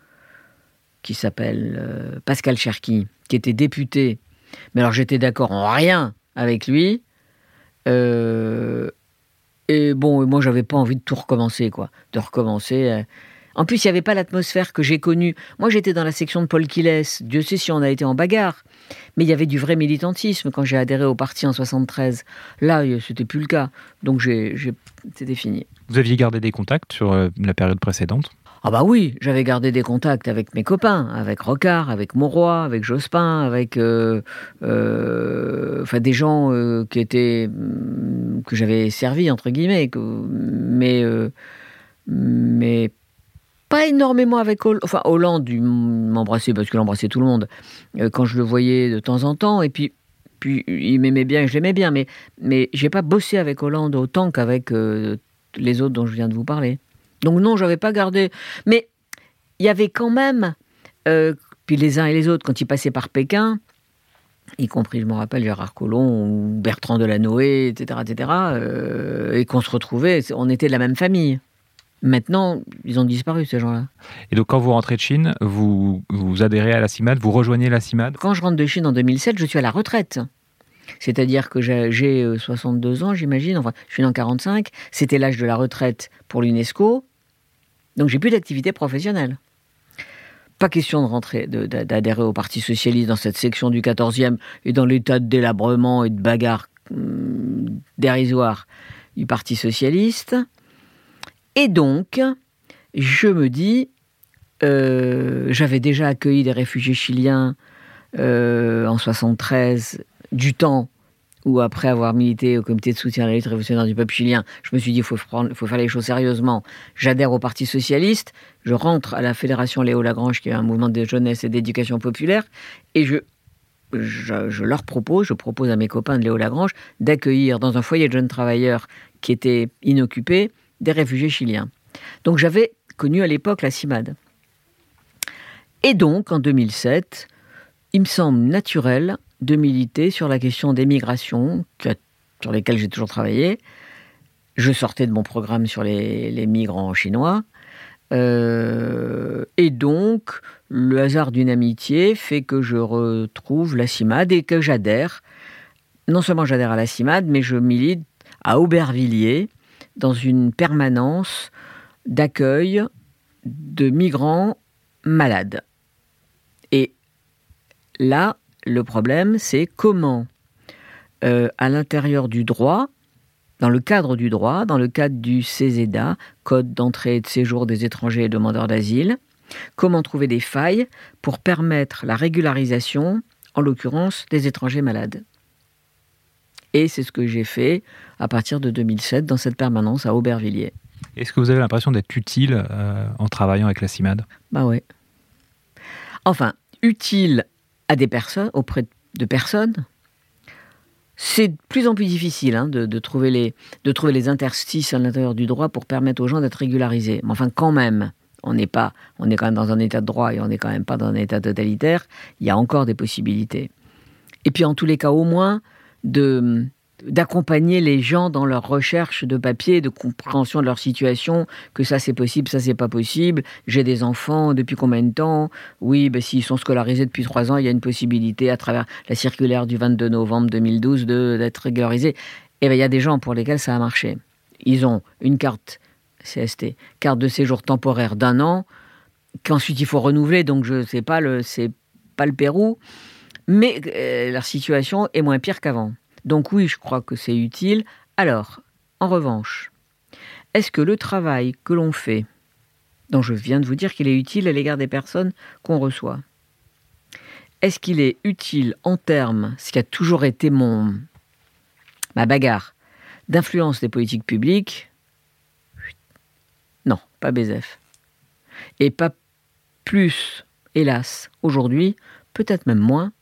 D: qui s'appelle euh, Pascal Cherki, qui était député. Mais alors j'étais d'accord en rien avec lui. Euh, et bon, moi j'avais pas envie de tout recommencer, quoi. De recommencer. Euh. En plus, il n'y avait pas l'atmosphère que j'ai connue. Moi, j'étais dans la section de Paul Quiles. Dieu sait si on a été en bagarre. Mais il y avait du vrai militantisme quand j'ai adhéré au parti en 73. Là, c'était plus le cas. Donc, c'était fini.
G: Vous aviez gardé des contacts sur la période précédente?
D: Ah bah oui, j'avais gardé des contacts avec mes copains, avec Rocard, avec Mauroy, avec Jospin, avec euh, euh, enfin des gens euh, qui étaient mm, que j'avais servi entre guillemets, mais mais pas énormément avec Hollande. Enfin Hollande, m'embrassait parce qu'il embrassait tout le monde quand je le voyais de temps en temps, et puis puis il m'aimait bien et je l'aimais bien, mais mais j'ai pas bossé avec Hollande autant qu'avec les autres dont je viens de vous parler. Donc non, j'avais pas gardé. Mais il y avait quand même, euh, puis les uns et les autres, quand ils passaient par Pékin, y compris, je me rappelle, Gérard Collomb ou Bertrand Delanoë, etc., etc., euh, et qu'on se retrouvait, on était de la même famille. Maintenant, ils ont disparu, ces gens-là.
G: Et donc, quand vous rentrez de Chine, vous, vous adhérez à la CIMAD, vous rejoignez la CIMAD?
D: Quand je rentre de Chine en 2007, je suis à la retraite. C'est-à-dire que j'ai 62 euh, ans, j'imagine, enfin, je suis en 45, c'était l'âge de la retraite pour l'UNESCO, donc j'ai plus d'activité professionnelle. Pas question de rentrer, d'adhérer au Parti Socialiste dans cette section du 14e et dans l'état de délabrement et de bagarre hum, dérisoire du Parti Socialiste. Et donc, je me dis, euh, j'avais déjà accueilli des réfugiés chiliens euh, en 73 du temps où, après avoir milité au comité de soutien à la lutte révolutionnaire du peuple chilien, je me suis dit, il faut, faut faire les choses sérieusement. J'adhère au Parti socialiste, je rentre à la Fédération Léo Lagrange, qui est un mouvement de jeunesse et d'éducation populaire, et je, je, leur propose, je propose à mes copains de Léo Lagrange d'accueillir dans un foyer de jeunes travailleurs qui était inoccupé des réfugiés chiliens. Donc j'avais connu à l'époque la CIMAD. Et donc, en 2007, il me semble naturel de militer sur la question des migrations, sur lesquelles j'ai toujours travaillé. Je sortais de mon programme sur les, migrants chinois. Euh, et donc, le hasard d'une amitié fait que je retrouve la CIMAD et que j'adhère. Non seulement j'adhère à la CIMAD, mais je milite à Aubervilliers dans une permanence d'accueil de migrants malades. Et là, le problème, c'est comment, euh, à l'intérieur du droit, dans le cadre du droit, dans le cadre du CESEDA, Code d'entrée et de séjour des étrangers et demandeurs d'asile, comment trouver des failles pour permettre la régularisation, en l'occurrence, des étrangers malades. Et c'est ce que j'ai fait à partir de 2007 dans cette permanence à Aubervilliers.
G: Est-ce que vous avez l'impression d'être utile euh, en travaillant avec la CIMAD
D: Bah ouais. Enfin, utile à des personnes, auprès de personnes, c'est de plus en plus difficile hein, de, trouver les, de trouver les interstices à l'intérieur du droit pour permettre aux gens d'être régularisés. Mais enfin, quand même, on n'est pas, on est quand même dans un état de droit et on n'est quand même pas dans un état totalitaire. Il y a encore des possibilités. Et puis, en tous les cas, au moins, de, d'accompagner les gens dans leur recherche de papier, de compréhension de leur situation, que ça c'est possible, ça c'est pas possible. J'ai des enfants, depuis combien de temps? Oui, ben, s'ils sont scolarisés depuis trois ans, il y a une possibilité à travers la circulaire du 22 novembre 2012 d'être régularisés. Et eh ben, il y a des gens pour lesquels ça a marché. Ils ont une carte CST, carte de séjour temporaire d'un an, qu'ensuite il faut renouveler, donc je sais pas c'est pas le Pérou, mais euh, leur situation est moins pire qu'avant. Donc oui, je crois que c'est utile. Alors, en revanche, est-ce que le travail que l'on fait, dont je viens de vous dire qu'il est utile à l'égard des personnes qu'on reçoit, est-ce qu'il est utile en termes, ce qui a toujours été mon ma bagarre, d'influence des politiques publiques? Non, pas BZF. Et pas plus, hélas, aujourd'hui, peut-être même moins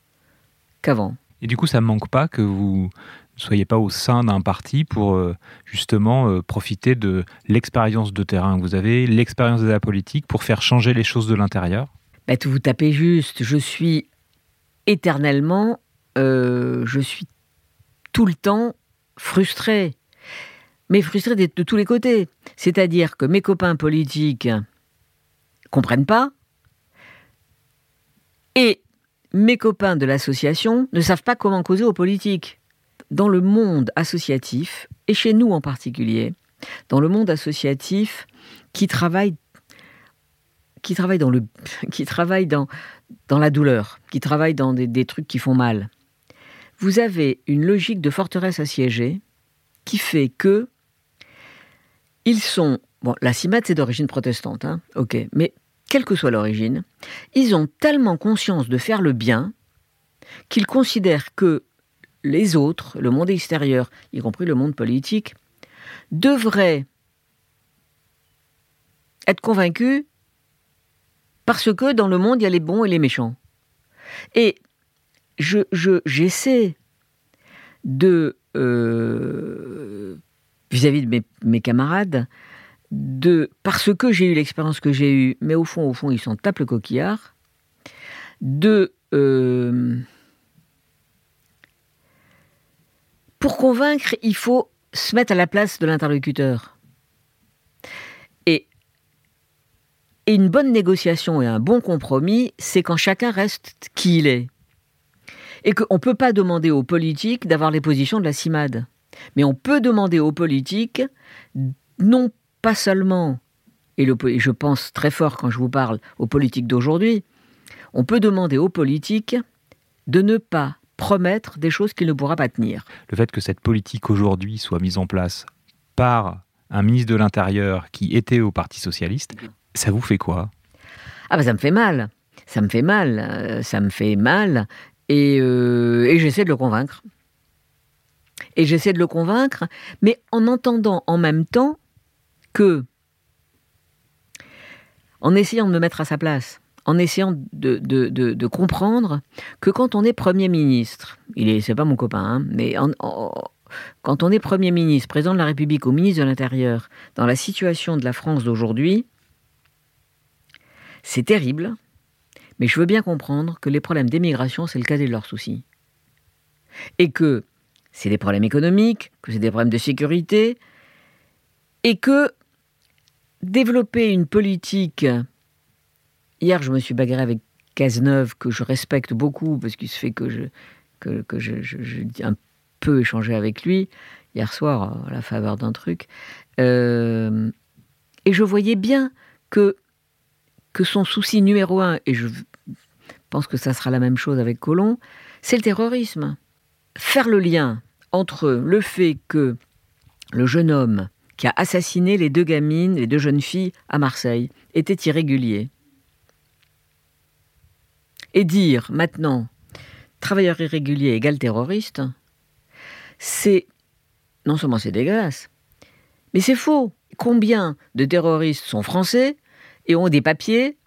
D: qu'avant.
G: Et du coup, ça ne manque pas que vous ne soyez pas au sein d'un parti pour euh, justement euh, profiter de l'expérience de terrain que vous avez, l'expérience de la politique pour faire changer les choses de l'intérieur
D: bah, Vous tapez juste. Je suis éternellement, euh, je suis tout le temps frustré. Mais frustré de, de tous les côtés. C'est-à-dire que mes copains politiques comprennent pas. Et mes copains de l'association ne savent pas comment causer aux politiques. Dans le monde associatif, et chez nous en particulier, dans le monde associatif qui travaille qui travaille dans la douleur, qui travaille dans des, trucs qui font mal. Vous avez une logique de forteresse assiégée qui fait que ils sont bon la CIMAT c'est d'origine protestante hein, ok mais quelle que soit l'origine, ils ont tellement conscience de faire le bien qu'ils considèrent que les autres, le monde extérieur, y compris le monde politique, devraient être convaincus parce que dans le monde, il y a les bons et les méchants. Et je, j'essaie de, euh, vis-à-vis de mes camarades, de parce que j'ai eu l'expérience que j'ai eue, mais au fond, au fond, ils sont tape le coquillard, de euh, pour convaincre, il faut se mettre à la place de l'interlocuteur. Et, une bonne négociation et un bon compromis, c'est quand chacun reste qui il est. Et qu'on ne peut pas demander aux politiques d'avoir les positions de la CIMAD. Mais on peut demander aux politiques non pas seulement, et, je pense très fort quand je vous parle aux politiques d'aujourd'hui, on peut demander aux politiques de ne pas promettre des choses qu'il ne pourra pas tenir.
G: Le fait que cette politique aujourd'hui soit mise en place par un ministre de l'Intérieur qui était au Parti socialiste, ça vous fait quoi?
D: Ah ben ça me fait mal, ça me fait mal, euh, ça me fait mal, et, euh, et j'essaie de le convaincre. Et j'essaie de le convaincre, mais en entendant en même temps que, en essayant de me mettre à sa place, en essayant de, comprendre que quand on est Premier ministre, il est, c'est pas mon copain, hein, mais quand on est Premier ministre, président de la République ou ministre de l'Intérieur, dans la situation de la France d'aujourd'hui, c'est terrible, mais je veux bien comprendre que les problèmes d'émigration, c'est le cadet de leurs soucis. Et que c'est des problèmes économiques, que c'est des problèmes de sécurité, et que développer une politique. Hier, je me suis bagarré avec Cazeneuve, que je respecte beaucoup, parce qu'il se fait que je, que, je, un peu échangé avec lui, hier soir, à la faveur d'un truc. Euh, et je voyais bien que, que son souci numéro un, et je pense que ça sera la même chose avec Colomb, c'est le terrorisme. Faire le lien entre le fait que le jeune homme qui a assassiné les deux gamines, les deux jeunes filles à Marseille, était irrégulier. Et dire maintenant travailleur irrégulier égale terroriste, c'est non seulement c'est dégueulasse, mais c'est faux. Combien de terroristes sont français et ont des papiers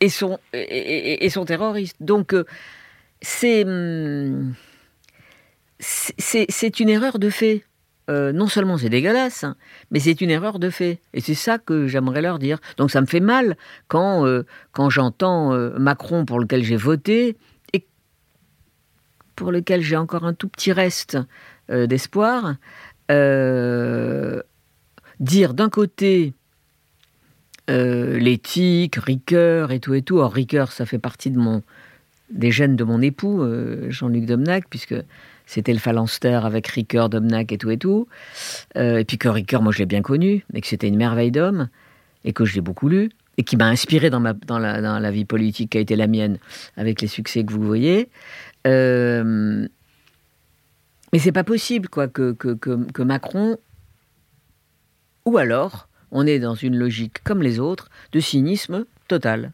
D: et sont, et, sont terroristes? Donc euh, hum, c'est c'est une erreur de fait. Euh, non seulement c'est dégueulasse, mais c'est une erreur de fait. Et c'est ça que j'aimerais leur dire. Donc ça me fait mal quand, euh, quand j'entends euh, Macron pour lequel j'ai voté, et pour lequel j'ai encore un tout petit reste d'espoir. Dire d'un côté l'éthique, Ricoeur et tout et tout. Or, Ricoeur, ça fait partie des gènes de mon époux, Jean-Luc Domnac, puisque c'était le phalanstère avec Ricoeur, Domnac et tout et tout. et puis que Ricoeur, moi, je l'ai bien connu, mais que c'était une merveille d'homme, et que je l'ai beaucoup lu, et qui m'a inspiré dans, la, vie politique qui a été la mienne, avec les succès que vous voyez. Euh, mais c'est pas possible, quoi, que, que, que, Macron. Ou alors, on est dans une logique comme les autres de cynisme total.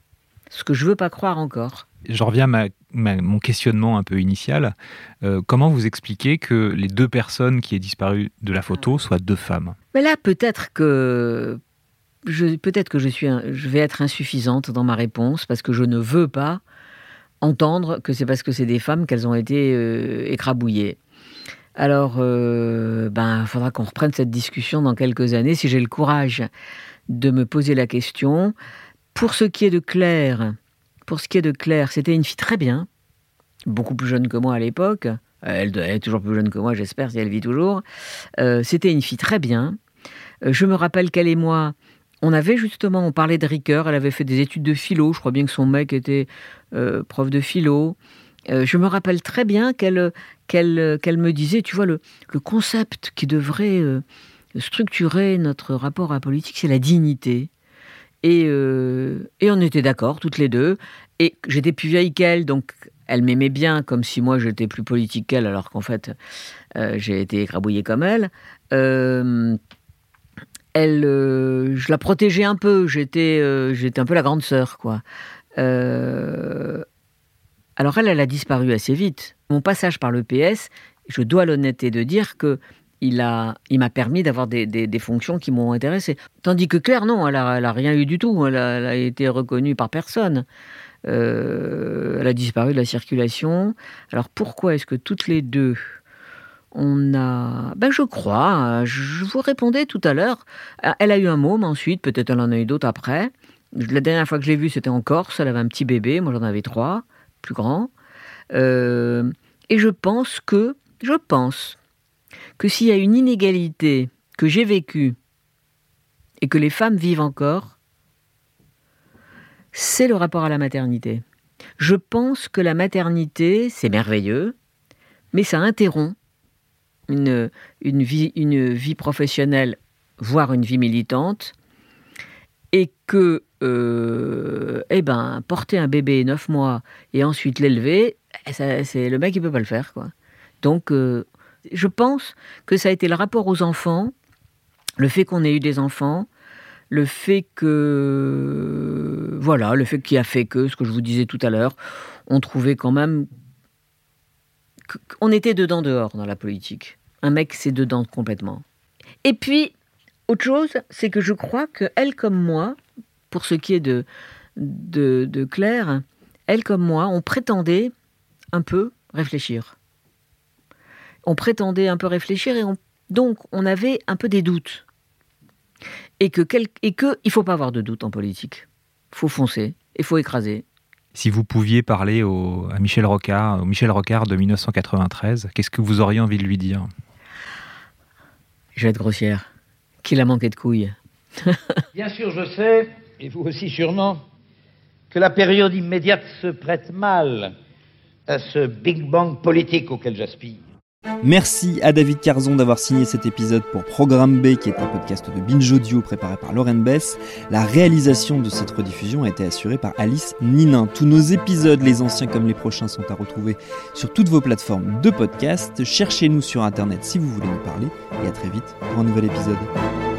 D: Ce que je veux pas croire encore.
G: Je reviens à mon questionnement un peu initial. Euh, comment vous expliquez que les deux personnes qui aient disparu de la photo soient deux femmes?
D: Mais là, peut-être que peut-être que je suis, je vais être insuffisante dans ma réponse parce que je ne veux pas entendre que c'est parce que c'est des femmes qu'elles ont été euh, écrabouillées. Alors, euh, ben, il faudra qu'on reprenne cette discussion dans quelques années, si j'ai le courage de me poser la question. Pour ce qui est de Claire, pour ce qui est de Claire, c'était une fille très bien, beaucoup plus jeune que moi à l'époque. Elle, est toujours plus jeune que moi, j'espère, si elle vit toujours. Euh, c'était une fille très bien. je me rappelle qu'elle et moi, on avait justement, on parlait de Ricoeur, elle avait fait des études de philo, je crois bien que son mec était euh, prof de philo. Euh, je me rappelle très bien qu'elle me disait, tu vois, le, le concept qui devrait euh, structurer notre rapport à la politique, c'est la dignité. Et, et on était d'accord, toutes les deux. Et j'étais plus vieille qu'elle, donc elle m'aimait bien, comme si moi j'étais plus politique qu'elle, alors qu'en fait j'ai été écrabouillée comme elle elle, euh, je la protégeais un peu. J'étais, euh, un peu la grande sœur, quoi. Euh, alors elle, elle a disparu assez vite. Mon passage par le PS, je dois l'honnêteté de dire que il a, il m'a permis d'avoir des, des, fonctions qui m'ont intéressé. Tandis que Claire, non, elle a, elle a rien eu du tout. Elle a, été reconnue par personne. elle a disparu de la circulation. Alors pourquoi est-ce que toutes les deux on a, ben je crois, je vous répondais tout à l'heure, elle a eu un môme ensuite, peut-être elle en a eu d'autres après. La dernière fois que je l'ai vue, c'était en Corse, elle avait un petit bébé, moi j'en avais trois, plus grands. Euh, et je pense que, je pense que s'il y a une inégalité que j'ai vécue et que les femmes vivent encore, c'est le rapport à la maternité. Je pense que la maternité, c'est merveilleux, mais ça interrompt une, vie, professionnelle, voire une vie militante, et que euh, eh ben, porter un bébé neuf mois et ensuite l'élever, c'est le mec qui peut pas le faire. Quoi. Donc, euh, je pense que ça a été le rapport aux enfants, le fait qu'on ait eu des enfants, le fait que voilà, le fait qui a fait que ce que je vous disais tout à l'heure, on trouvait quand même on était dedans dehors dans la politique. Un mec, c'est dedans complètement. Et puis, autre chose, c'est que je crois que elle comme moi, pour ce qui est de, de, Claire, elle comme moi, on prétendait un peu réfléchir. On prétendait un peu réfléchir et donc on avait un peu des doutes. Et que, quel, et que il faut pas avoir de doute en politique. Il faut foncer, il faut écraser,
G: si vous pouviez parler à Michel Rocard, au Michel Rocard de 1993, qu'est-ce que vous auriez envie de lui dire?
D: Je vais être grossière. Qu'il a manqué de couilles.
N: Bien sûr, je sais, et vous aussi sûrement, que la période immédiate se prête mal à ce Big Bang politique auquel j'aspire.
B: Merci à David Carzon d'avoir signé cet épisode pour Programme B, qui est un podcast de Binge Audio préparé par Lauren Bess. La réalisation de cette rediffusion a été assurée par Alice Ninin. Tous nos épisodes, les anciens comme les prochains, sont à retrouver sur toutes vos plateformes de podcast. Cherchez-nous sur Internet si vous voulez nous parler. Et à très vite pour un nouvel épisode.